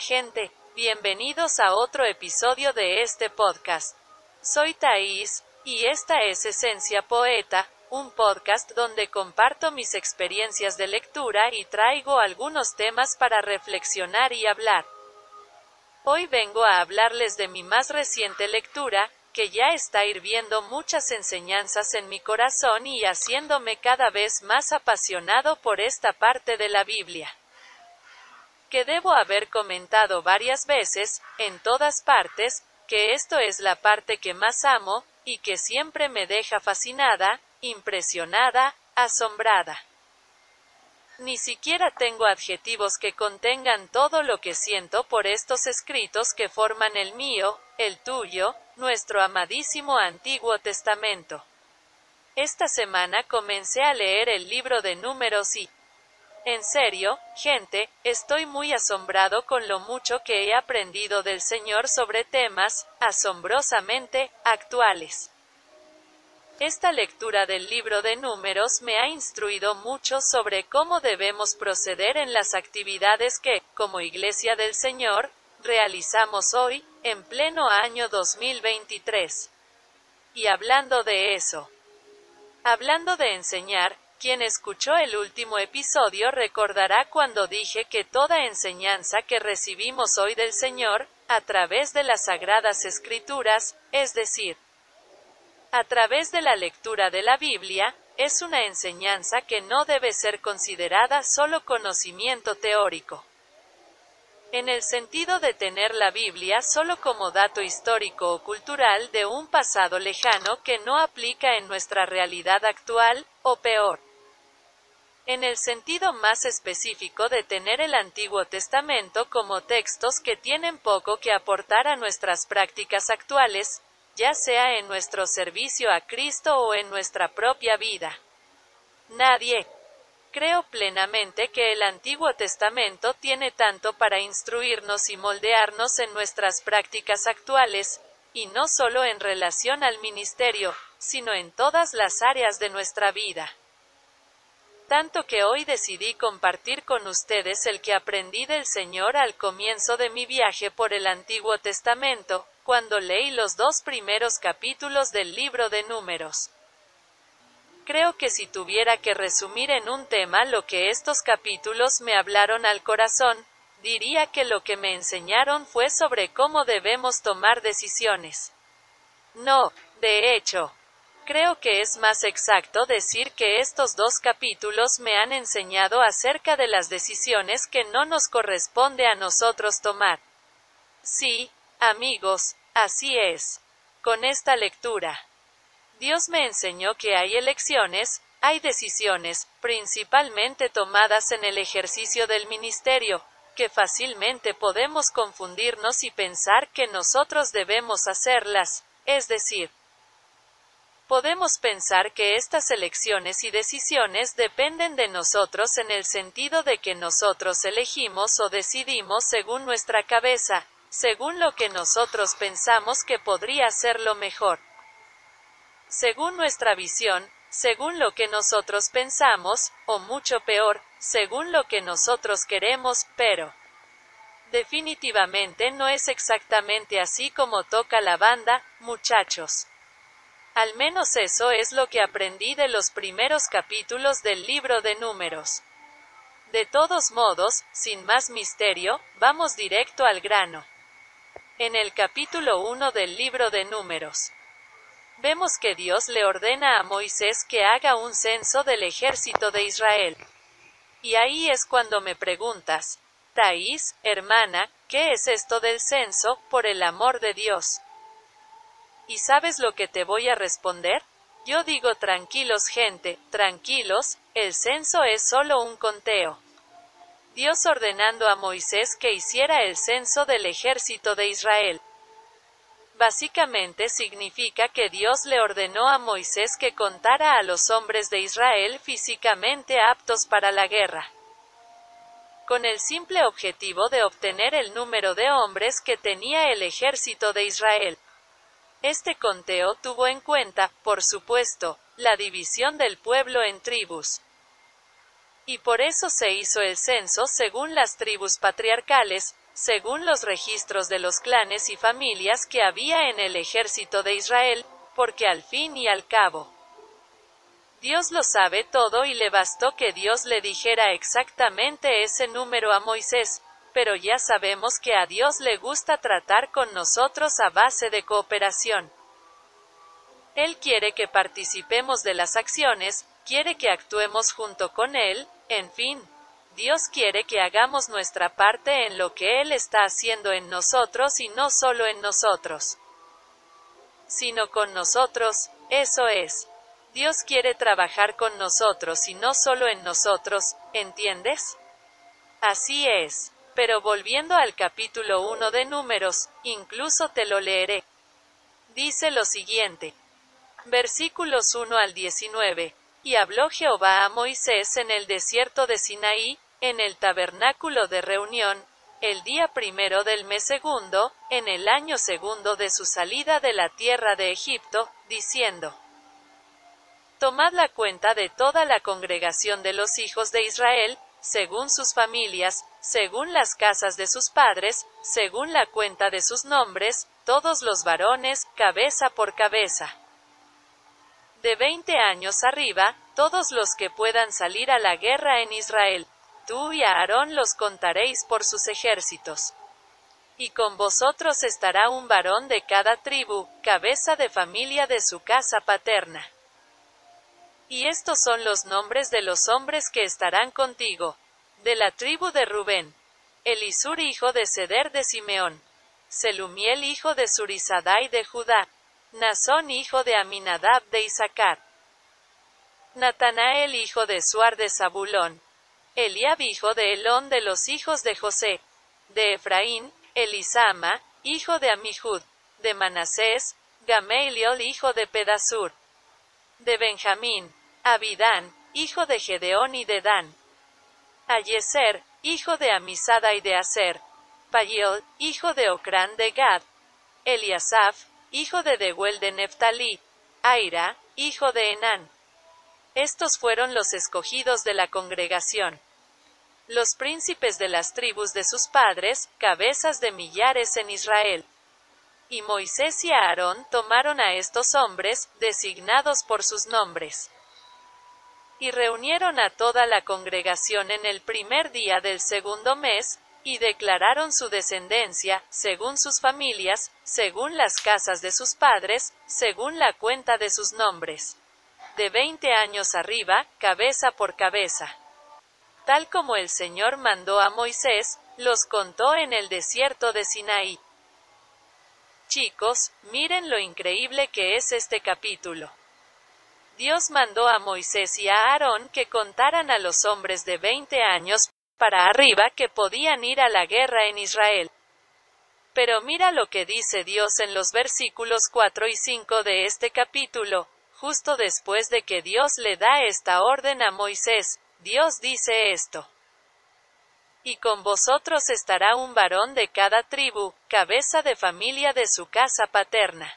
Gente, bienvenidos a otro episodio de este podcast. Soy Thais, y esta es Esencia Poeta, un podcast donde comparto mis experiencias de lectura y traigo algunos temas para reflexionar y hablar. Hoy vengo a hablarles de mi más reciente lectura, que ya está hirviendo muchas enseñanzas en mi corazón y haciéndome cada vez más apasionado por esta parte de la Biblia que debo haber comentado varias veces, en todas partes, que esto es la parte que más amo, y que siempre me deja fascinada, impresionada, asombrada. Ni siquiera tengo adjetivos que contengan todo lo que siento por estos escritos que forman el mío, el tuyo, nuestro amadísimo Antiguo Testamento. Esta semana comencé a leer el libro de números y, en serio, gente, estoy muy asombrado con lo mucho que he aprendido del Señor sobre temas, asombrosamente, actuales. Esta lectura del libro de números me ha instruido mucho sobre cómo debemos proceder en las actividades que, como Iglesia del Señor, realizamos hoy, en pleno año 2023. Y hablando de eso, hablando de enseñar, quien escuchó el último episodio recordará cuando dije que toda enseñanza que recibimos hoy del Señor, a través de las sagradas escrituras, es decir, a través de la lectura de la Biblia, es una enseñanza que no debe ser considerada solo conocimiento teórico. En el sentido de tener la Biblia solo como dato histórico o cultural de un pasado lejano que no aplica en nuestra realidad actual, o peor en el sentido más específico de tener el Antiguo Testamento como textos que tienen poco que aportar a nuestras prácticas actuales, ya sea en nuestro servicio a Cristo o en nuestra propia vida. Nadie. Creo plenamente que el Antiguo Testamento tiene tanto para instruirnos y moldearnos en nuestras prácticas actuales, y no solo en relación al ministerio, sino en todas las áreas de nuestra vida tanto que hoy decidí compartir con ustedes el que aprendí del Señor al comienzo de mi viaje por el Antiguo Testamento, cuando leí los dos primeros capítulos del libro de números. Creo que si tuviera que resumir en un tema lo que estos capítulos me hablaron al corazón, diría que lo que me enseñaron fue sobre cómo debemos tomar decisiones. No, de hecho, Creo que es más exacto decir que estos dos capítulos me han enseñado acerca de las decisiones que no nos corresponde a nosotros tomar. Sí, amigos, así es. Con esta lectura. Dios me enseñó que hay elecciones, hay decisiones, principalmente tomadas en el ejercicio del ministerio, que fácilmente podemos confundirnos y pensar que nosotros debemos hacerlas, es decir, Podemos pensar que estas elecciones y decisiones dependen de nosotros en el sentido de que nosotros elegimos o decidimos según nuestra cabeza, según lo que nosotros pensamos que podría ser lo mejor. Según nuestra visión, según lo que nosotros pensamos, o mucho peor, según lo que nosotros queremos, pero definitivamente no es exactamente así como toca la banda, muchachos. Al menos eso es lo que aprendí de los primeros capítulos del libro de números. De todos modos, sin más misterio, vamos directo al grano. En el capítulo 1 del libro de números, vemos que Dios le ordena a Moisés que haga un censo del ejército de Israel. Y ahí es cuando me preguntas, Taís, hermana, ¿qué es esto del censo, por el amor de Dios? ¿Y sabes lo que te voy a responder? Yo digo tranquilos gente, tranquilos, el censo es solo un conteo. Dios ordenando a Moisés que hiciera el censo del ejército de Israel. Básicamente significa que Dios le ordenó a Moisés que contara a los hombres de Israel físicamente aptos para la guerra con el simple objetivo de obtener el número de hombres que tenía el ejército de Israel. Este conteo tuvo en cuenta, por supuesto, la división del pueblo en tribus. Y por eso se hizo el censo según las tribus patriarcales, según los registros de los clanes y familias que había en el ejército de Israel, porque al fin y al cabo, Dios lo sabe todo y le bastó que Dios le dijera exactamente ese número a Moisés, pero ya sabemos que a Dios le gusta tratar con nosotros a base de cooperación. Él quiere que participemos de las acciones, quiere que actuemos junto con Él, en fin, Dios quiere que hagamos nuestra parte en lo que Él está haciendo en nosotros y no solo en nosotros, sino con nosotros, eso es. Dios quiere trabajar con nosotros y no solo en nosotros, ¿entiendes? Así es. Pero volviendo al capítulo 1 de Números, incluso te lo leeré. Dice lo siguiente. Versículos 1 al 19. Y habló Jehová a Moisés en el desierto de Sinaí, en el tabernáculo de reunión, el día primero del mes segundo, en el año segundo de su salida de la tierra de Egipto, diciendo, Tomad la cuenta de toda la congregación de los hijos de Israel, según sus familias, según las casas de sus padres, según la cuenta de sus nombres, todos los varones, cabeza por cabeza. De veinte años arriba, todos los que puedan salir a la guerra en Israel. Tú y Aarón los contaréis por sus ejércitos. Y con vosotros estará un varón de cada tribu, cabeza de familia de su casa paterna. Y estos son los nombres de los hombres que estarán contigo. De la tribu de Rubén. Elisur hijo de Ceder de Simeón. Selumiel hijo de Surizadai de Judá. Nazón hijo de Aminadab de Isaacar. Natanael hijo de Suar de Zabulón. Eliab hijo de Elón de los hijos de José. De Efraín, Elisama, hijo de Amihud. De Manasés, Gamaliel hijo de Pedasur de Benjamín, Abidán, hijo de Gedeón y de Dan, Ayeser, hijo de Amisada y de Aser, Payel, hijo de Ocrán de Gad, Eliasaf, hijo de Dehuel de Neftalí, Aira, hijo de Enán. Estos fueron los escogidos de la congregación. Los príncipes de las tribus de sus padres, cabezas de millares en Israel. Y Moisés y Aarón tomaron a estos hombres, designados por sus nombres. Y reunieron a toda la congregación en el primer día del segundo mes, y declararon su descendencia, según sus familias, según las casas de sus padres, según la cuenta de sus nombres. De veinte años arriba, cabeza por cabeza. Tal como el Señor mandó a Moisés, los contó en el desierto de Sinaí. Chicos, miren lo increíble que es este capítulo. Dios mandó a Moisés y a Aarón que contaran a los hombres de 20 años para arriba que podían ir a la guerra en Israel. Pero mira lo que dice Dios en los versículos 4 y 5 de este capítulo, justo después de que Dios le da esta orden a Moisés, Dios dice esto y con vosotros estará un varón de cada tribu, cabeza de familia de su casa paterna.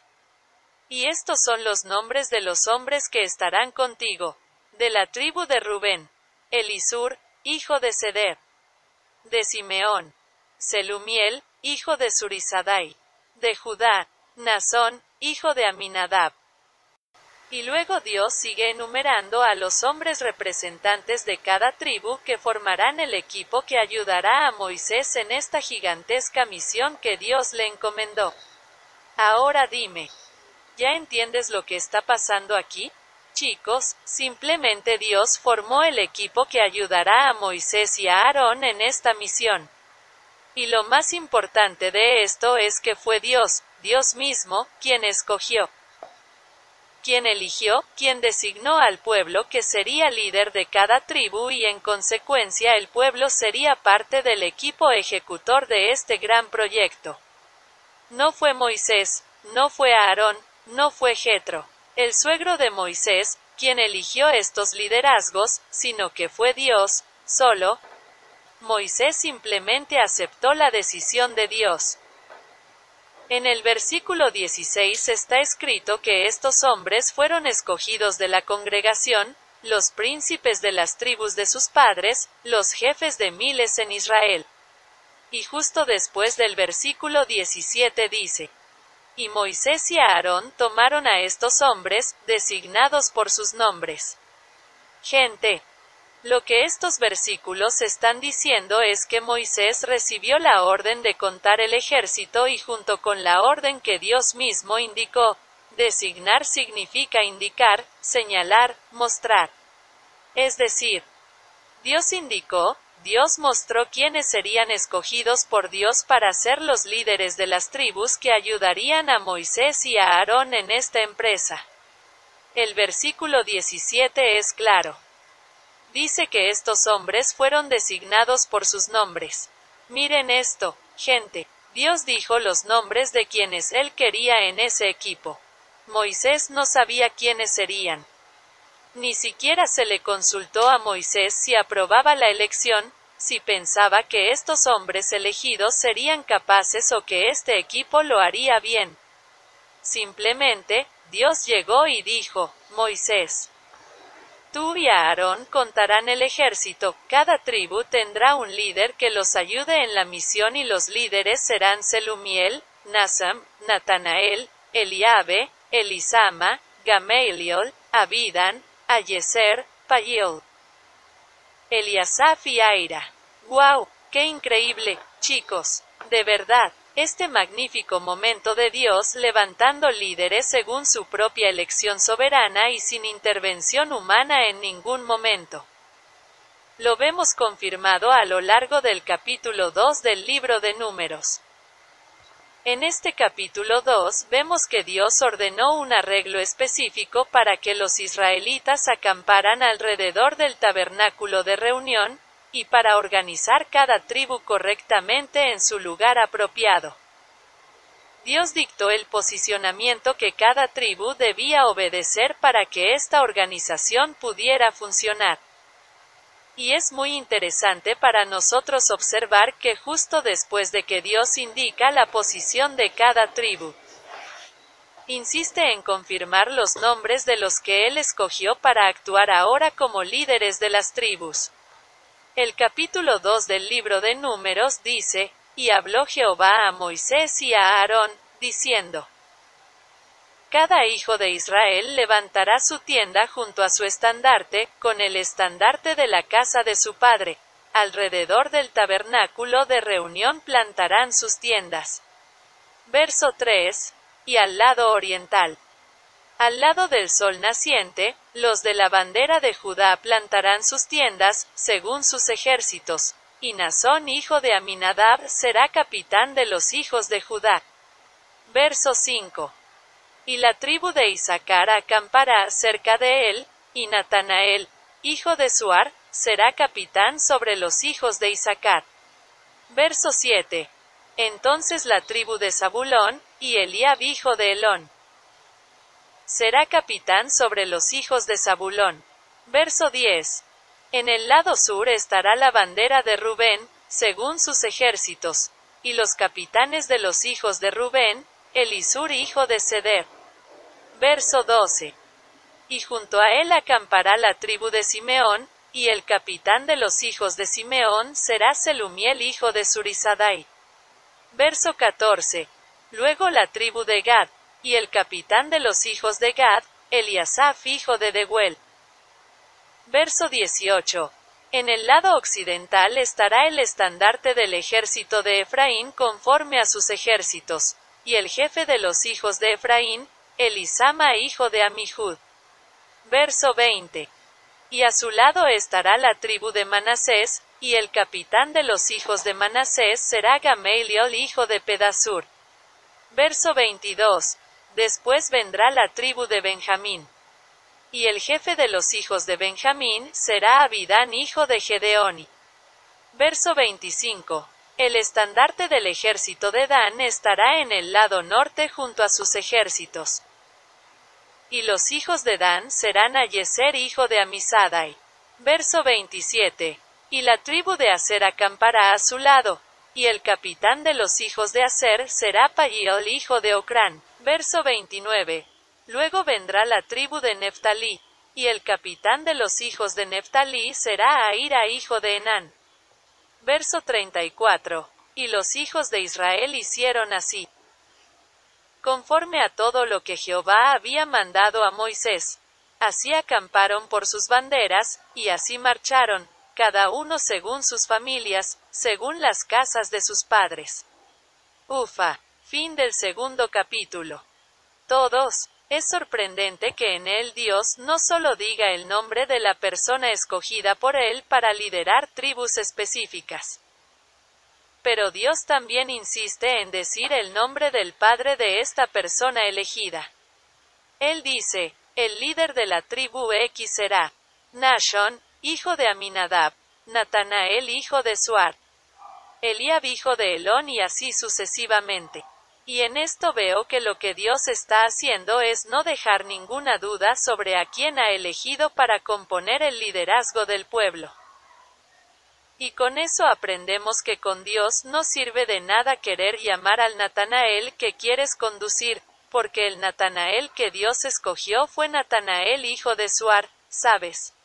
Y estos son los nombres de los hombres que estarán contigo. De la tribu de Rubén, Elisur, hijo de Seder. De Simeón, Selumiel, hijo de Surizadai. De Judá, Nazón, hijo de Aminadab. Y luego Dios sigue enumerando a los hombres representantes de cada tribu que formarán el equipo que ayudará a Moisés en esta gigantesca misión que Dios le encomendó. Ahora dime, ¿ya entiendes lo que está pasando aquí? Chicos, simplemente Dios formó el equipo que ayudará a Moisés y a Aarón en esta misión. Y lo más importante de esto es que fue Dios, Dios mismo, quien escogió quien eligió, quien designó al pueblo que sería líder de cada tribu y en consecuencia el pueblo sería parte del equipo ejecutor de este gran proyecto. No fue Moisés, no fue Aarón, no fue Jetro, el suegro de Moisés, quien eligió estos liderazgos, sino que fue Dios, solo. Moisés simplemente aceptó la decisión de Dios. En el versículo 16 está escrito que estos hombres fueron escogidos de la congregación, los príncipes de las tribus de sus padres, los jefes de miles en Israel. Y justo después del versículo 17 dice, Y Moisés y Aarón tomaron a estos hombres, designados por sus nombres. Gente, lo que estos versículos están diciendo es que Moisés recibió la orden de contar el ejército y junto con la orden que Dios mismo indicó, designar significa indicar, señalar, mostrar. Es decir, Dios indicó, Dios mostró quiénes serían escogidos por Dios para ser los líderes de las tribus que ayudarían a Moisés y a Aarón en esta empresa. El versículo 17 es claro. Dice que estos hombres fueron designados por sus nombres. Miren esto, gente. Dios dijo los nombres de quienes él quería en ese equipo. Moisés no sabía quiénes serían. Ni siquiera se le consultó a Moisés si aprobaba la elección, si pensaba que estos hombres elegidos serían capaces o que este equipo lo haría bien. Simplemente, Dios llegó y dijo, Moisés, Tú y Aarón contarán el ejército, cada tribu tendrá un líder que los ayude en la misión y los líderes serán Selumiel, Nasam, Natanael, Eliabe, Elisama, Gamaliel, Abidan, Ayeser, Payil. Eliasaf y Aira. ¡Wow! ¡Qué increíble, chicos! De verdad, este magnífico momento de Dios levantando líderes según su propia elección soberana y sin intervención humana en ningún momento. Lo vemos confirmado a lo largo del capítulo 2 del libro de números. En este capítulo 2 vemos que Dios ordenó un arreglo específico para que los israelitas acamparan alrededor del tabernáculo de reunión, y para organizar cada tribu correctamente en su lugar apropiado. Dios dictó el posicionamiento que cada tribu debía obedecer para que esta organización pudiera funcionar. Y es muy interesante para nosotros observar que justo después de que Dios indica la posición de cada tribu, insiste en confirmar los nombres de los que Él escogió para actuar ahora como líderes de las tribus. El capítulo 2 del libro de Números dice, y habló Jehová a Moisés y a Aarón, diciendo, Cada hijo de Israel levantará su tienda junto a su estandarte, con el estandarte de la casa de su padre. Alrededor del tabernáculo de reunión plantarán sus tiendas. Verso 3. Y al lado oriental. Al lado del sol naciente, los de la bandera de Judá plantarán sus tiendas, según sus ejércitos, y Nazón hijo de Aminadab será capitán de los hijos de Judá. Verso 5. Y la tribu de Isaacar acampará cerca de él, y Natanael, hijo de Suar, será capitán sobre los hijos de Isaacar. Verso 7. Entonces la tribu de Zabulón, y Eliab hijo de Elón, será capitán sobre los hijos de Zabulón. Verso 10. En el lado sur estará la bandera de Rubén, según sus ejércitos, y los capitanes de los hijos de Rubén, Elisur hijo de Seder. Verso 12. Y junto a él acampará la tribu de Simeón, y el capitán de los hijos de Simeón será Selumiel hijo de Surizadai. Verso 14. Luego la tribu de Gad, y el capitán de los hijos de Gad, Eliasaf hijo de Deguel. Verso 18. En el lado occidental estará el estandarte del ejército de Efraín conforme a sus ejércitos, y el jefe de los hijos de Efraín, Elisama hijo de Amihud. Verso 20. Y a su lado estará la tribu de Manasés, y el capitán de los hijos de Manasés será Gamaliel hijo de Pedasur. Verso 22. Después vendrá la tribu de Benjamín. Y el jefe de los hijos de Benjamín será Abidán hijo de Gedeoni. Verso 25. El estandarte del ejército de Dan estará en el lado norte junto a sus ejércitos. Y los hijos de Dan serán a Yeser hijo de Amisadai. Verso 27. Y la tribu de Aser acampará a su lado, y el capitán de los hijos de Aser será Pagiel hijo de Ocrán. Verso 29. Luego vendrá la tribu de Neftalí, y el capitán de los hijos de Neftalí será Aira hijo de Enán. Verso 34. y los hijos de Israel hicieron así. Conforme a todo lo que Jehová había mandado a Moisés. Así acamparon por sus banderas, y así marcharon, cada uno según sus familias, según las casas de sus padres. Ufa. Fin del segundo capítulo. Todos. Es sorprendente que en él Dios no solo diga el nombre de la persona escogida por él para liderar tribus específicas. Pero Dios también insiste en decir el nombre del padre de esta persona elegida. Él dice, el líder de la tribu X será Nashon, hijo de Aminadab, Natanael hijo de Suar, Eliab hijo de Elón y así sucesivamente. Y en esto veo que lo que Dios está haciendo es no dejar ninguna duda sobre a quién ha elegido para componer el liderazgo del pueblo. Y con eso aprendemos que con Dios no sirve de nada querer llamar al Natanael que quieres conducir, porque el Natanael que Dios escogió fue Natanael hijo de Suar, ¿sabes?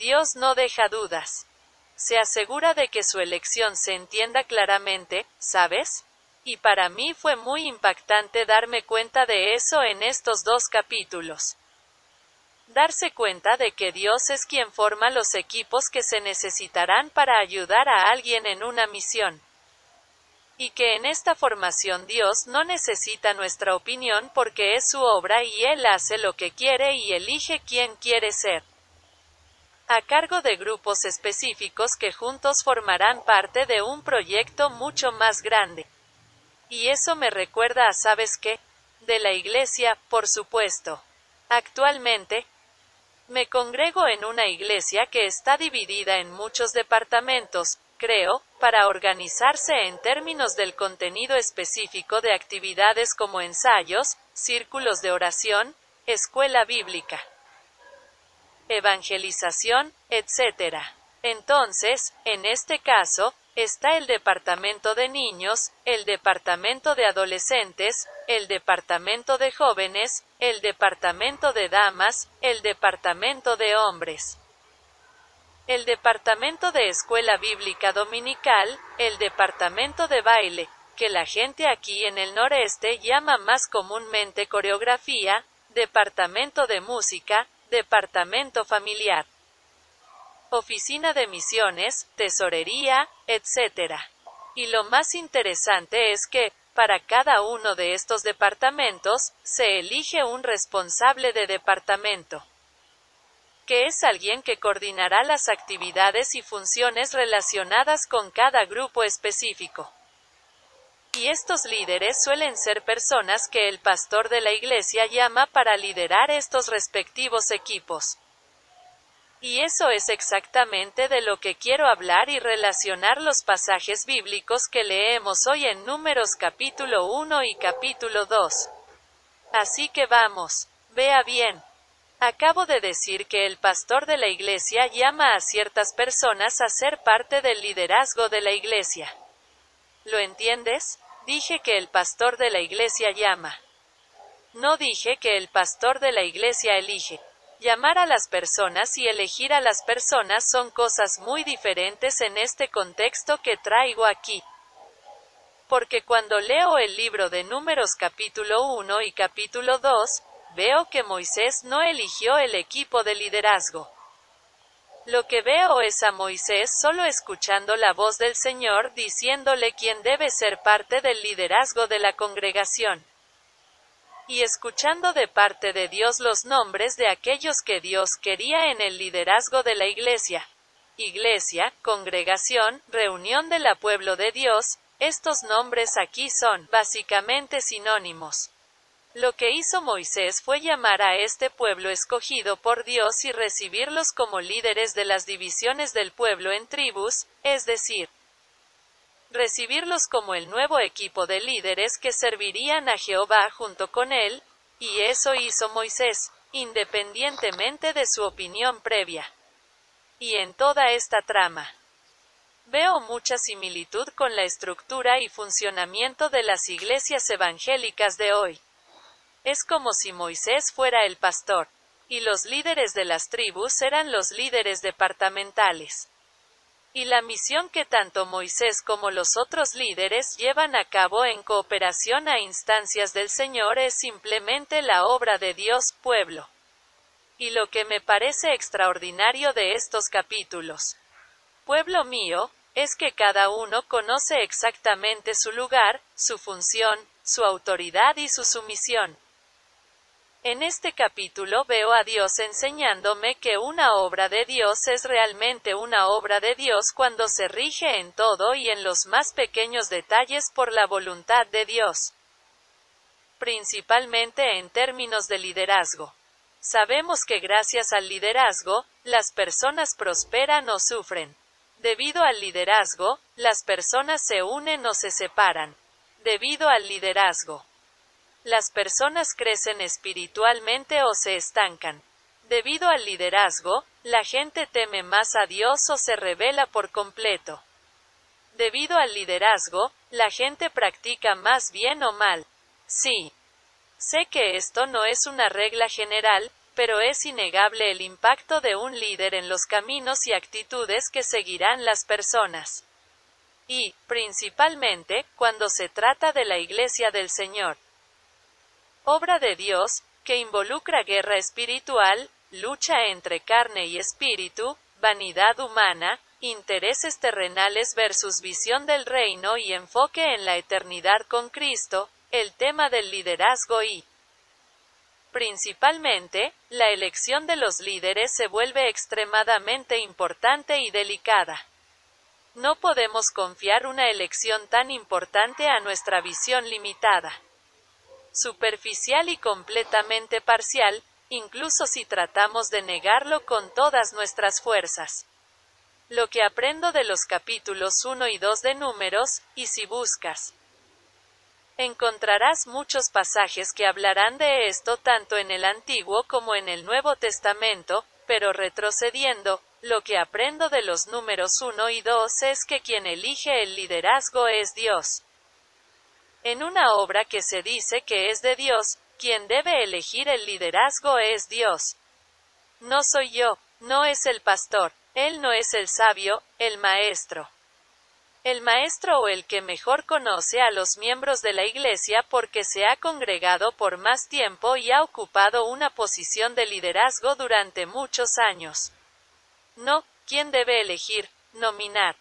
Dios no deja dudas. Se asegura de que su elección se entienda claramente, ¿sabes? Y para mí fue muy impactante darme cuenta de eso en estos dos capítulos. Darse cuenta de que Dios es quien forma los equipos que se necesitarán para ayudar a alguien en una misión. Y que en esta formación Dios no necesita nuestra opinión porque es su obra y Él hace lo que quiere y elige quién quiere ser. A cargo de grupos específicos que juntos formarán parte de un proyecto mucho más grande. Y eso me recuerda a, ¿sabes qué? De la iglesia, por supuesto. Actualmente, me congrego en una iglesia que está dividida en muchos departamentos, creo, para organizarse en términos del contenido específico de actividades como ensayos, círculos de oración, escuela bíblica, evangelización, etc. Entonces, en este caso, está el departamento de niños, el departamento de adolescentes, el departamento de jóvenes, el departamento de damas, el departamento de hombres. El departamento de escuela bíblica dominical, el departamento de baile, que la gente aquí en el noreste llama más comúnmente coreografía, departamento de música, departamento familiar oficina de misiones, tesorería, etc. Y lo más interesante es que, para cada uno de estos departamentos, se elige un responsable de departamento, que es alguien que coordinará las actividades y funciones relacionadas con cada grupo específico. Y estos líderes suelen ser personas que el pastor de la iglesia llama para liderar estos respectivos equipos. Y eso es exactamente de lo que quiero hablar y relacionar los pasajes bíblicos que leemos hoy en Números capítulo 1 y capítulo 2. Así que vamos, vea bien. Acabo de decir que el pastor de la iglesia llama a ciertas personas a ser parte del liderazgo de la iglesia. ¿Lo entiendes? Dije que el pastor de la iglesia llama. No dije que el pastor de la iglesia elige. Llamar a las personas y elegir a las personas son cosas muy diferentes en este contexto que traigo aquí. Porque cuando leo el libro de Números capítulo 1 y capítulo 2, veo que Moisés no eligió el equipo de liderazgo. Lo que veo es a Moisés solo escuchando la voz del Señor diciéndole quién debe ser parte del liderazgo de la congregación y escuchando de parte de Dios los nombres de aquellos que Dios quería en el liderazgo de la Iglesia. Iglesia, congregación, reunión de la pueblo de Dios, estos nombres aquí son básicamente sinónimos. Lo que hizo Moisés fue llamar a este pueblo escogido por Dios y recibirlos como líderes de las divisiones del pueblo en tribus, es decir, recibirlos como el nuevo equipo de líderes que servirían a Jehová junto con él, y eso hizo Moisés, independientemente de su opinión previa. Y en toda esta trama, veo mucha similitud con la estructura y funcionamiento de las iglesias evangélicas de hoy. Es como si Moisés fuera el pastor, y los líderes de las tribus eran los líderes departamentales. Y la misión que tanto Moisés como los otros líderes llevan a cabo en cooperación a instancias del Señor es simplemente la obra de Dios pueblo. Y lo que me parece extraordinario de estos capítulos, pueblo mío, es que cada uno conoce exactamente su lugar, su función, su autoridad y su sumisión. En este capítulo veo a Dios enseñándome que una obra de Dios es realmente una obra de Dios cuando se rige en todo y en los más pequeños detalles por la voluntad de Dios. Principalmente en términos de liderazgo. Sabemos que gracias al liderazgo, las personas prosperan o sufren. Debido al liderazgo, las personas se unen o se separan. Debido al liderazgo, las personas crecen espiritualmente o se estancan. Debido al liderazgo, la gente teme más a Dios o se revela por completo. Debido al liderazgo, la gente practica más bien o mal. Sí. Sé que esto no es una regla general, pero es innegable el impacto de un líder en los caminos y actitudes que seguirán las personas. Y, principalmente, cuando se trata de la Iglesia del Señor obra de Dios, que involucra guerra espiritual, lucha entre carne y espíritu, vanidad humana, intereses terrenales versus visión del reino y enfoque en la eternidad con Cristo, el tema del liderazgo y Principalmente, la elección de los líderes se vuelve extremadamente importante y delicada. No podemos confiar una elección tan importante a nuestra visión limitada superficial y completamente parcial, incluso si tratamos de negarlo con todas nuestras fuerzas. Lo que aprendo de los capítulos 1 y 2 de números, y si buscas, encontrarás muchos pasajes que hablarán de esto tanto en el Antiguo como en el Nuevo Testamento, pero retrocediendo, lo que aprendo de los números 1 y 2 es que quien elige el liderazgo es Dios. En una obra que se dice que es de Dios, quien debe elegir el liderazgo es Dios. No soy yo, no es el pastor, él no es el sabio, el maestro. El maestro o el que mejor conoce a los miembros de la Iglesia porque se ha congregado por más tiempo y ha ocupado una posición de liderazgo durante muchos años. No, ¿quién debe elegir, nominar,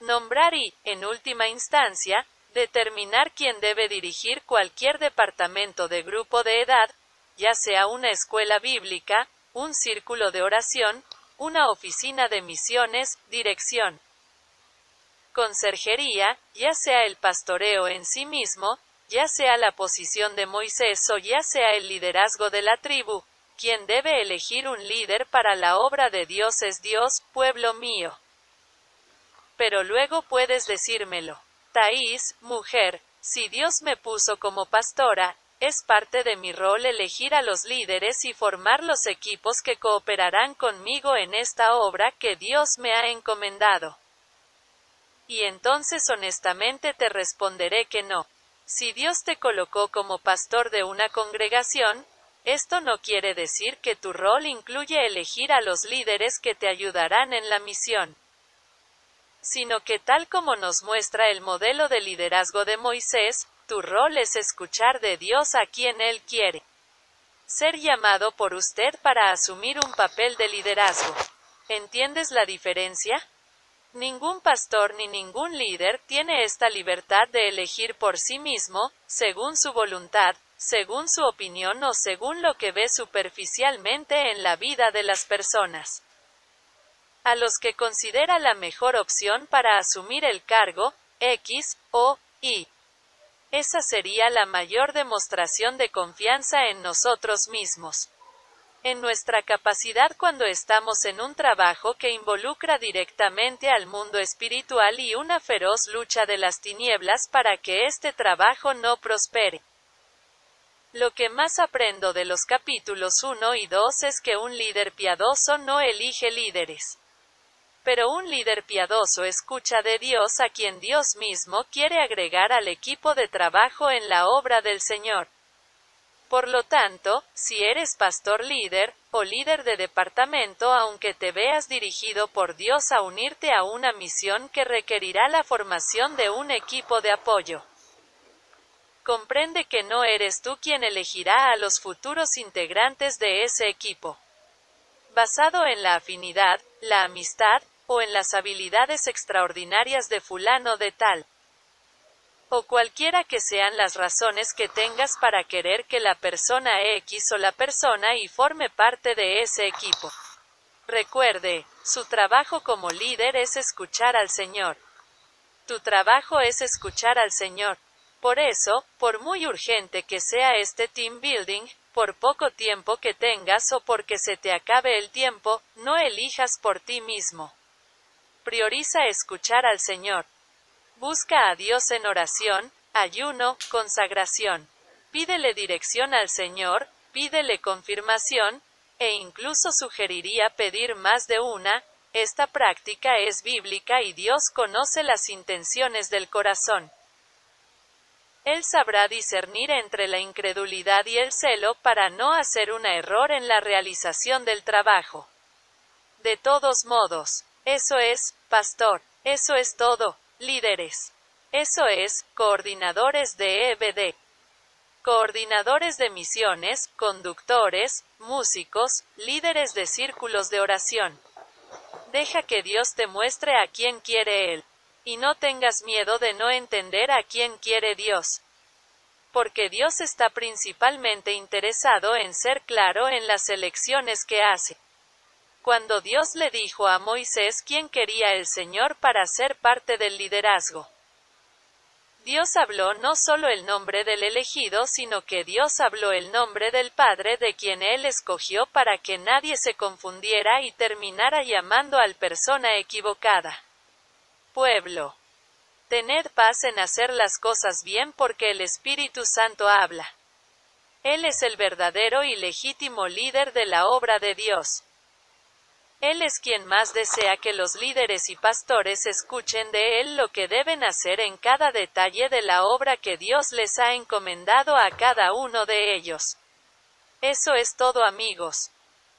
nombrar y, en última instancia, Determinar quién debe dirigir cualquier departamento de grupo de edad, ya sea una escuela bíblica, un círculo de oración, una oficina de misiones, dirección, conserjería, ya sea el pastoreo en sí mismo, ya sea la posición de Moisés o ya sea el liderazgo de la tribu, quien debe elegir un líder para la obra de Dios es Dios, pueblo mío. Pero luego puedes decírmelo. Taís, mujer, si Dios me puso como pastora, es parte de mi rol elegir a los líderes y formar los equipos que cooperarán conmigo en esta obra que Dios me ha encomendado. Y entonces honestamente te responderé que no. Si Dios te colocó como pastor de una congregación, esto no quiere decir que tu rol incluye elegir a los líderes que te ayudarán en la misión sino que tal como nos muestra el modelo de liderazgo de Moisés, tu rol es escuchar de Dios a quien Él quiere. Ser llamado por usted para asumir un papel de liderazgo. ¿Entiendes la diferencia? Ningún pastor ni ningún líder tiene esta libertad de elegir por sí mismo, según su voluntad, según su opinión o según lo que ve superficialmente en la vida de las personas a los que considera la mejor opción para asumir el cargo, X, o Y. Esa sería la mayor demostración de confianza en nosotros mismos. En nuestra capacidad cuando estamos en un trabajo que involucra directamente al mundo espiritual y una feroz lucha de las tinieblas para que este trabajo no prospere. Lo que más aprendo de los capítulos 1 y 2 es que un líder piadoso no elige líderes pero un líder piadoso escucha de Dios a quien Dios mismo quiere agregar al equipo de trabajo en la obra del Señor. Por lo tanto, si eres pastor líder, o líder de departamento, aunque te veas dirigido por Dios a unirte a una misión que requerirá la formación de un equipo de apoyo. Comprende que no eres tú quien elegirá a los futuros integrantes de ese equipo. Basado en la afinidad, la amistad, o en las habilidades extraordinarias de fulano de tal o cualquiera que sean las razones que tengas para querer que la persona X o la persona Y forme parte de ese equipo. Recuerde, su trabajo como líder es escuchar al Señor. Tu trabajo es escuchar al Señor. Por eso, por muy urgente que sea este team building, por poco tiempo que tengas o porque se te acabe el tiempo, no elijas por ti mismo. Prioriza escuchar al Señor. Busca a Dios en oración, ayuno, consagración. Pídele dirección al Señor, pídele confirmación, e incluso sugeriría pedir más de una, esta práctica es bíblica y Dios conoce las intenciones del corazón. Él sabrá discernir entre la incredulidad y el celo para no hacer un error en la realización del trabajo. De todos modos, eso es, pastor, eso es todo, Líderes. Eso es, coordinadores de EBD. Coordinadores de misiones, conductores, músicos, líderes de círculos de oración. Deja que Dios te muestre a quién quiere Él. Y no tengas miedo de no entender a quién quiere Dios. Porque Dios está principalmente interesado en ser claro en las elecciones que hace cuando Dios le dijo a Moisés quién quería el Señor para ser parte del liderazgo. Dios habló no solo el nombre del elegido, sino que Dios habló el nombre del Padre de quien Él escogió para que nadie se confundiera y terminara llamando al persona equivocada. Pueblo. Tened paz en hacer las cosas bien porque el Espíritu Santo habla. Él es el verdadero y legítimo líder de la obra de Dios. Él es quien más desea que los líderes y pastores escuchen de Él lo que deben hacer en cada detalle de la obra que Dios les ha encomendado a cada uno de ellos. Eso es todo amigos.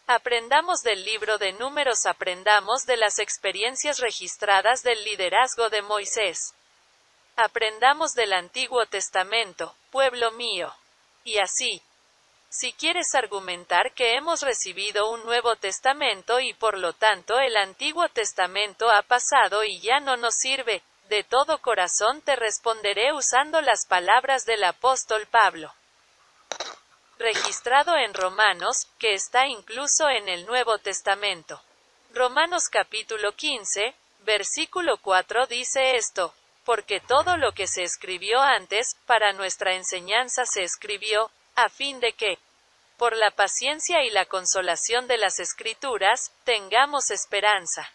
Aprendamos del libro de números, aprendamos de las experiencias registradas del liderazgo de Moisés. Aprendamos del Antiguo Testamento, pueblo mío. Y así, si quieres argumentar que hemos recibido un Nuevo Testamento y por lo tanto el Antiguo Testamento ha pasado y ya no nos sirve, de todo corazón te responderé usando las palabras del apóstol Pablo. Registrado en Romanos, que está incluso en el Nuevo Testamento. Romanos capítulo 15, versículo 4 dice esto, porque todo lo que se escribió antes, para nuestra enseñanza se escribió, a fin de que, por la paciencia y la consolación de las escrituras, tengamos esperanza.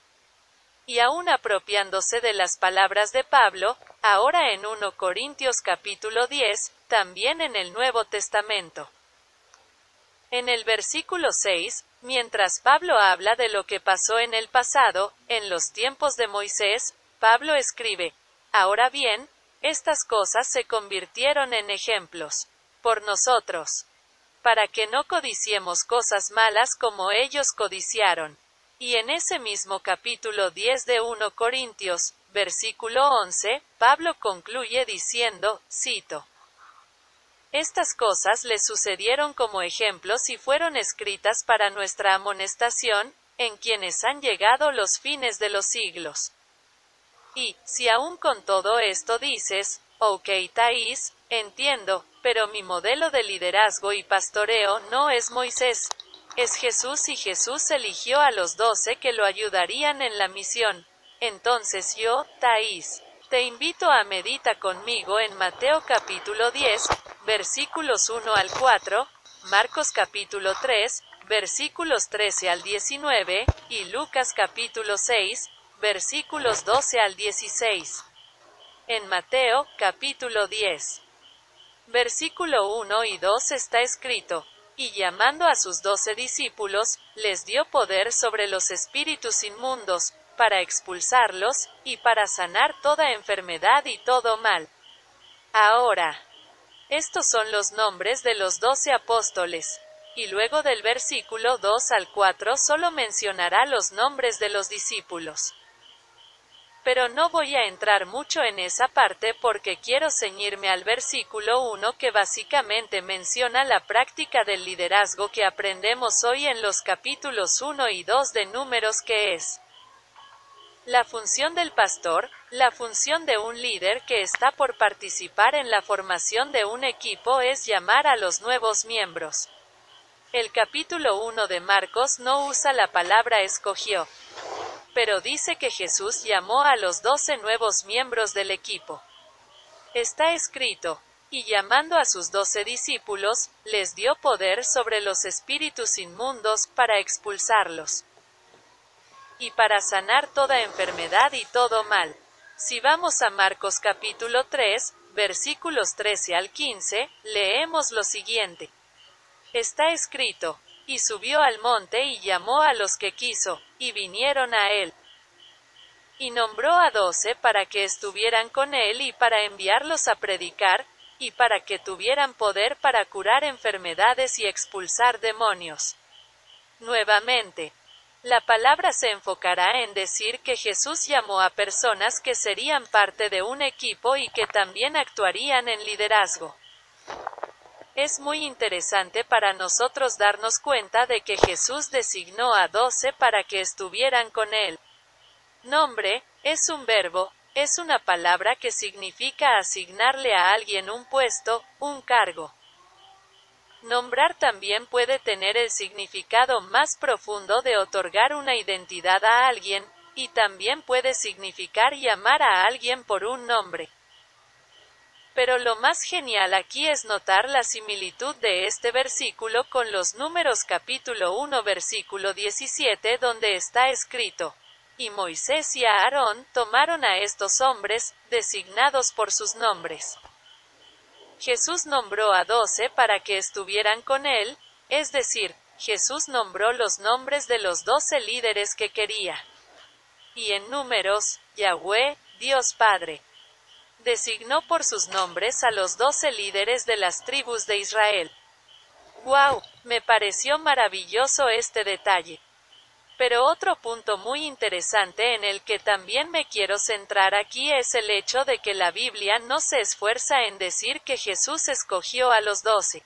Y aún apropiándose de las palabras de Pablo, ahora en 1 Corintios capítulo 10, también en el Nuevo Testamento. En el versículo 6, mientras Pablo habla de lo que pasó en el pasado, en los tiempos de Moisés, Pablo escribe, Ahora bien, estas cosas se convirtieron en ejemplos por nosotros, para que no codiciemos cosas malas como ellos codiciaron. Y en ese mismo capítulo 10 de 1 Corintios, versículo 11, Pablo concluye diciendo, cito, Estas cosas le sucedieron como ejemplos y fueron escritas para nuestra amonestación, en quienes han llegado los fines de los siglos. Y, si aún con todo esto dices, ok Thais, entiendo, pero mi modelo de liderazgo y pastoreo no es Moisés, es Jesús y Jesús eligió a los doce que lo ayudarían en la misión. Entonces yo, Thais, te invito a medita conmigo en Mateo capítulo 10, versículos 1 al 4, Marcos capítulo 3, versículos 13 al 19, y Lucas capítulo 6, versículos 12 al 16. En Mateo capítulo 10 Versículo 1 y 2 está escrito, y llamando a sus doce discípulos, les dio poder sobre los espíritus inmundos, para expulsarlos, y para sanar toda enfermedad y todo mal. Ahora, Estos son los nombres de los doce apóstoles. Y luego del versículo 2 al 4 solo mencionará los nombres de los discípulos. Pero no voy a entrar mucho en esa parte porque quiero ceñirme al versículo 1 que básicamente menciona la práctica del liderazgo que aprendemos hoy en los capítulos 1 y 2 de números que es la función del pastor, la función de un líder que está por participar en la formación de un equipo es llamar a los nuevos miembros. El capítulo 1 de Marcos no usa la palabra escogió pero dice que Jesús llamó a los doce nuevos miembros del equipo. Está escrito, y llamando a sus doce discípulos, les dio poder sobre los espíritus inmundos para expulsarlos. Y para sanar toda enfermedad y todo mal. Si vamos a Marcos capítulo 3, versículos 13 al 15, leemos lo siguiente. Está escrito, y subió al monte y llamó a los que quiso, y vinieron a él. Y nombró a doce para que estuvieran con él y para enviarlos a predicar, y para que tuvieran poder para curar enfermedades y expulsar demonios. Nuevamente, la palabra se enfocará en decir que Jesús llamó a personas que serían parte de un equipo y que también actuarían en liderazgo. Es muy interesante para nosotros darnos cuenta de que Jesús designó a doce para que estuvieran con él. Nombre, es un verbo, es una palabra que significa asignarle a alguien un puesto, un cargo. Nombrar también puede tener el significado más profundo de otorgar una identidad a alguien, y también puede significar llamar a alguien por un nombre. Pero lo más genial aquí es notar la similitud de este versículo con los números capítulo 1 versículo 17 donde está escrito, y Moisés y Aarón tomaron a estos hombres, designados por sus nombres. Jesús nombró a doce para que estuvieran con él, es decir, Jesús nombró los nombres de los doce líderes que quería. Y en números, Yahweh, Dios Padre, designó por sus nombres a los doce líderes de las tribus de Israel. ¡Wow! Me pareció maravilloso este detalle. Pero otro punto muy interesante en el que también me quiero centrar aquí es el hecho de que la Biblia no se esfuerza en decir que Jesús escogió a los doce.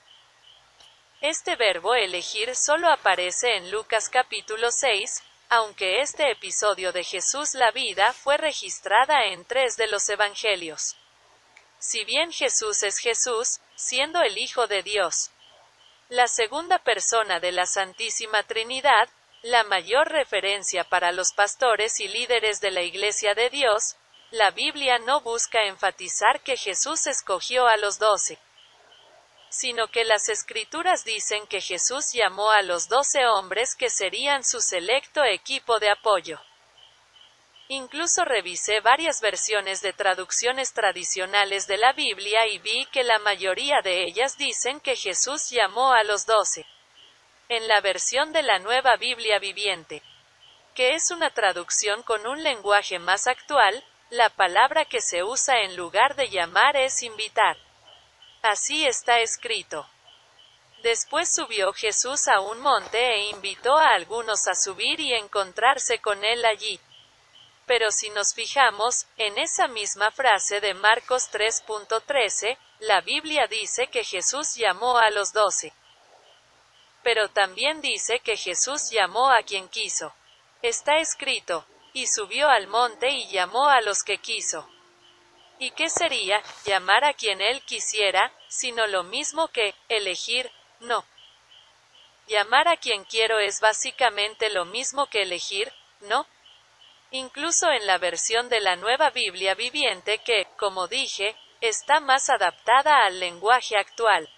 Este verbo elegir solo aparece en Lucas capítulo 6, aunque este episodio de Jesús la vida fue registrada en tres de los evangelios. Si bien Jesús es Jesús, siendo el Hijo de Dios, la segunda persona de la Santísima Trinidad, la mayor referencia para los pastores y líderes de la Iglesia de Dios, la Biblia no busca enfatizar que Jesús escogió a los doce sino que las escrituras dicen que Jesús llamó a los doce hombres que serían su selecto equipo de apoyo. Incluso revisé varias versiones de traducciones tradicionales de la Biblia y vi que la mayoría de ellas dicen que Jesús llamó a los doce. En la versión de la Nueva Biblia Viviente, que es una traducción con un lenguaje más actual, la palabra que se usa en lugar de llamar es invitar. Así está escrito. Después subió Jesús a un monte e invitó a algunos a subir y encontrarse con él allí. Pero si nos fijamos, en esa misma frase de Marcos 3.13, la Biblia dice que Jesús llamó a los doce. Pero también dice que Jesús llamó a quien quiso. Está escrito, y subió al monte y llamó a los que quiso. ¿Y qué sería llamar a quien él quisiera, sino lo mismo que elegir? No. Llamar a quien quiero es básicamente lo mismo que elegir, ¿no? Incluso en la versión de la nueva Biblia viviente que, como dije, está más adaptada al lenguaje actual.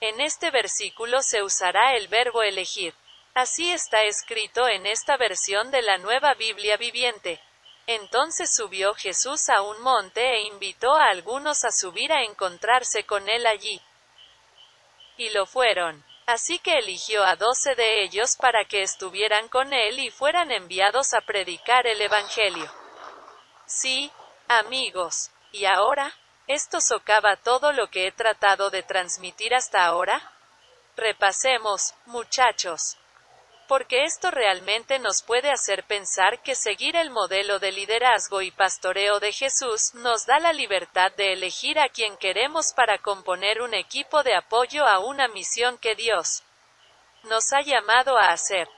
En este versículo se usará el verbo elegir. Así está escrito en esta versión de la nueva Biblia viviente. Entonces subió Jesús a un monte e invitó a algunos a subir a encontrarse con él allí. Y lo fueron. Así que eligió a doce de ellos para que estuvieran con él y fueran enviados a predicar el Evangelio. Sí, amigos. ¿Y ahora? ¿Esto socava todo lo que he tratado de transmitir hasta ahora? Repasemos, muchachos. Porque esto realmente nos puede hacer pensar que seguir el modelo de liderazgo y pastoreo de Jesús nos da la libertad de elegir a quien queremos para componer un equipo de apoyo a una misión que Dios nos ha llamado a hacer.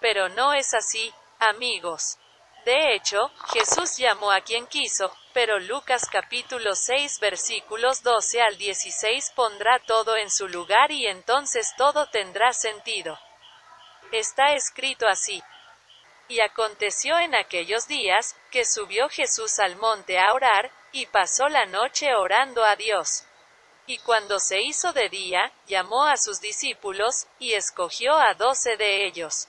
Pero no es así, amigos. De hecho, Jesús llamó a quien quiso, pero Lucas capítulo 6 versículos 12 al 16 pondrá todo en su lugar y entonces todo tendrá sentido. Está escrito así. Y aconteció en aquellos días, que subió Jesús al monte a orar, y pasó la noche orando a Dios. Y cuando se hizo de día, llamó a sus discípulos, y escogió a doce de ellos,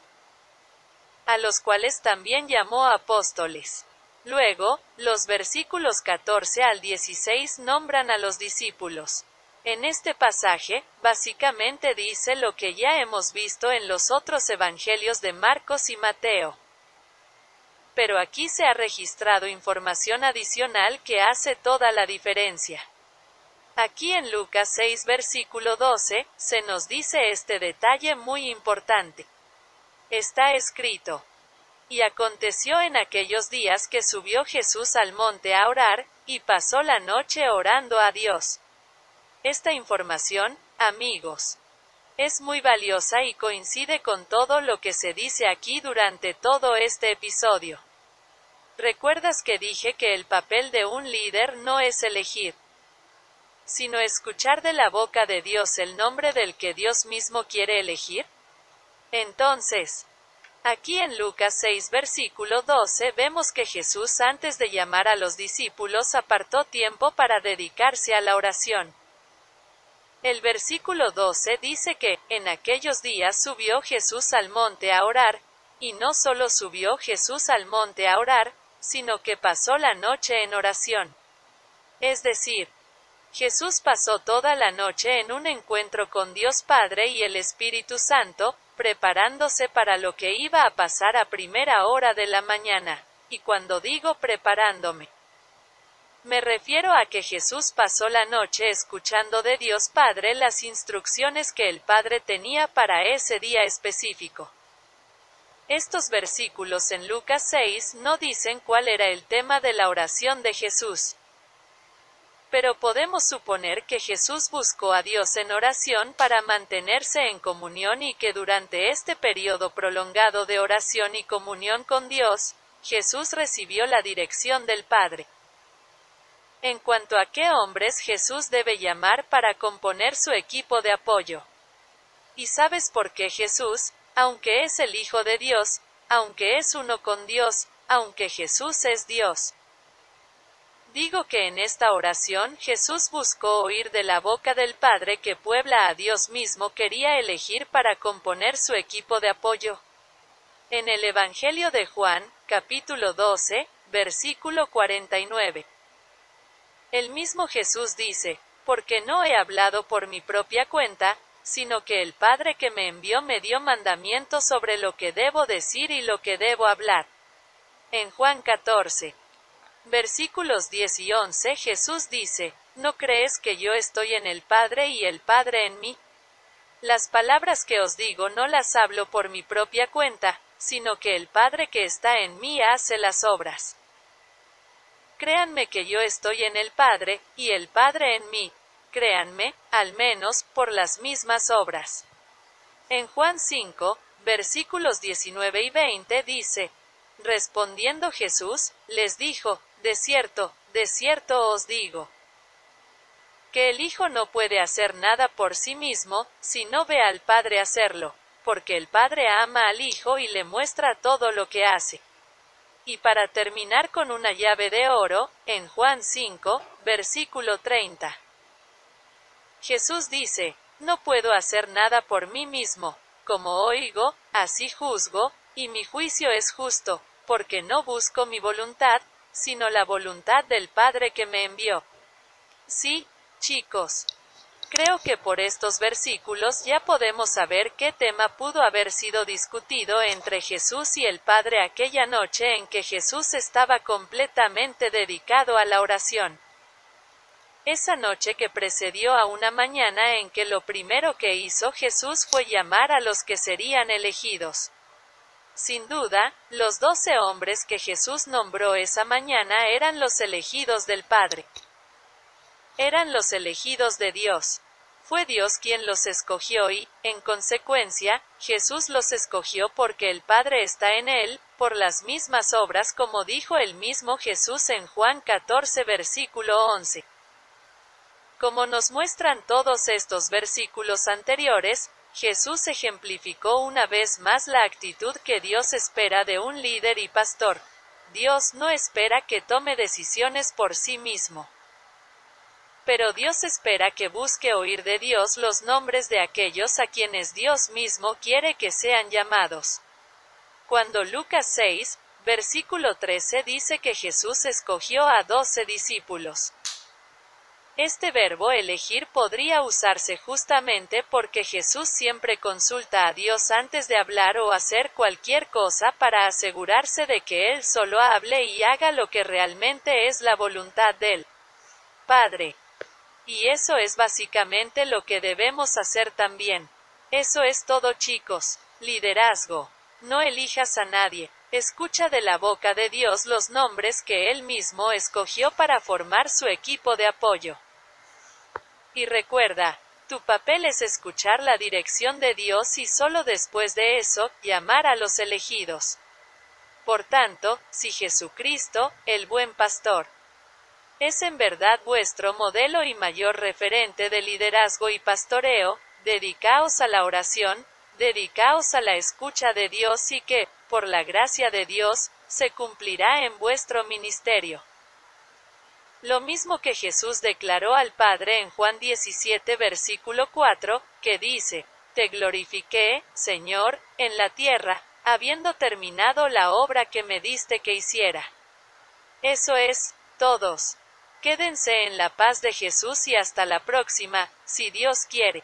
a los cuales también llamó apóstoles. Luego, los versículos 14 al 16 nombran a los discípulos. En este pasaje, básicamente dice lo que ya hemos visto en los otros evangelios de Marcos y Mateo. Pero aquí se ha registrado información adicional que hace toda la diferencia. Aquí en Lucas 6 versículo 12, se nos dice este detalle muy importante. Está escrito. Y aconteció en aquellos días que subió Jesús al monte a orar, y pasó la noche orando a Dios. Esta información, amigos, es muy valiosa y coincide con todo lo que se dice aquí durante todo este episodio. ¿Recuerdas que dije que el papel de un líder no es elegir, sino escuchar de la boca de Dios el nombre del que Dios mismo quiere elegir? Entonces, aquí en Lucas 6 versículo 12 vemos que Jesús antes de llamar a los discípulos apartó tiempo para dedicarse a la oración. El versículo 12 dice que, en aquellos días subió Jesús al monte a orar, y no solo subió Jesús al monte a orar, sino que pasó la noche en oración. Es decir, Jesús pasó toda la noche en un encuentro con Dios Padre y el Espíritu Santo, preparándose para lo que iba a pasar a primera hora de la mañana. Y cuando digo preparándome, me refiero a que Jesús pasó la noche escuchando de Dios Padre las instrucciones que el Padre tenía para ese día específico. Estos versículos en Lucas 6 no dicen cuál era el tema de la oración de Jesús. Pero podemos suponer que Jesús buscó a Dios en oración para mantenerse en comunión y que durante este periodo prolongado de oración y comunión con Dios, Jesús recibió la dirección del Padre en cuanto a qué hombres Jesús debe llamar para componer su equipo de apoyo. ¿Y sabes por qué Jesús, aunque es el Hijo de Dios, aunque es uno con Dios, aunque Jesús es Dios? Digo que en esta oración Jesús buscó oír de la boca del Padre que Puebla a Dios mismo quería elegir para componer su equipo de apoyo. En el Evangelio de Juan, capítulo 12, versículo 49. El mismo Jesús dice, porque no he hablado por mi propia cuenta, sino que el Padre que me envió me dio mandamientos sobre lo que debo decir y lo que debo hablar. En Juan 14, versículos 10 y 11 Jesús dice, ¿no crees que yo estoy en el Padre y el Padre en mí? Las palabras que os digo no las hablo por mi propia cuenta, sino que el Padre que está en mí hace las obras. Créanme que yo estoy en el Padre, y el Padre en mí. Créanme, al menos, por las mismas obras. En Juan 5, versículos 19 y 20 dice, Respondiendo Jesús, les dijo, De cierto, de cierto os digo, que el Hijo no puede hacer nada por sí mismo, si no ve al Padre hacerlo, porque el Padre ama al Hijo y le muestra todo lo que hace. Y para terminar con una llave de oro, en Juan 5, versículo 30. Jesús dice, no puedo hacer nada por mí mismo, como oigo, así juzgo, y mi juicio es justo, porque no busco mi voluntad, sino la voluntad del Padre que me envió. Sí, chicos, Creo que por estos versículos ya podemos saber qué tema pudo haber sido discutido entre Jesús y el Padre aquella noche en que Jesús estaba completamente dedicado a la oración. esa noche que precedió a una mañana en que lo primero que hizo Jesús fue llamar a los que serían elegidos. Sin duda, los doce hombres que Jesús nombró esa mañana eran los elegidos del Padre. Eran los elegidos de Dios. Fue Dios quien los escogió y, en consecuencia, Jesús los escogió porque el Padre está en él, por las mismas obras como dijo el mismo Jesús en Juan 14 versículo 11. Como nos muestran todos estos versículos anteriores, Jesús ejemplificó una vez más la actitud que Dios espera de un líder y pastor. Dios no espera que tome decisiones por sí mismo. Pero Dios espera que busque oír de Dios los nombres de aquellos a quienes Dios mismo quiere que sean llamados. Cuando Lucas 6, versículo 13 dice que Jesús escogió a doce discípulos. Este verbo elegir podría usarse justamente porque Jesús siempre consulta a Dios antes de hablar o hacer cualquier cosa para asegurarse de que Él solo hable y haga lo que realmente es la voluntad del Padre. Y eso es básicamente lo que debemos hacer también. Eso es todo chicos. Liderazgo. No elijas a nadie. Escucha de la boca de Dios los nombres que Él mismo escogió para formar su equipo de apoyo. Y recuerda, tu papel es escuchar la dirección de Dios y solo después de eso, llamar a los elegidos. Por tanto, si Jesucristo, el buen pastor, es en verdad vuestro modelo y mayor referente de liderazgo y pastoreo, dedicaos a la oración, dedicaos a la escucha de Dios y que, por la gracia de Dios, se cumplirá en vuestro ministerio. Lo mismo que Jesús declaró al Padre en Juan 17 versículo 4, que dice, Te glorifiqué, Señor, en la tierra, habiendo terminado la obra que me diste que hiciera. Eso es, todos. Quédense en la paz de Jesús y hasta la próxima, si Dios quiere.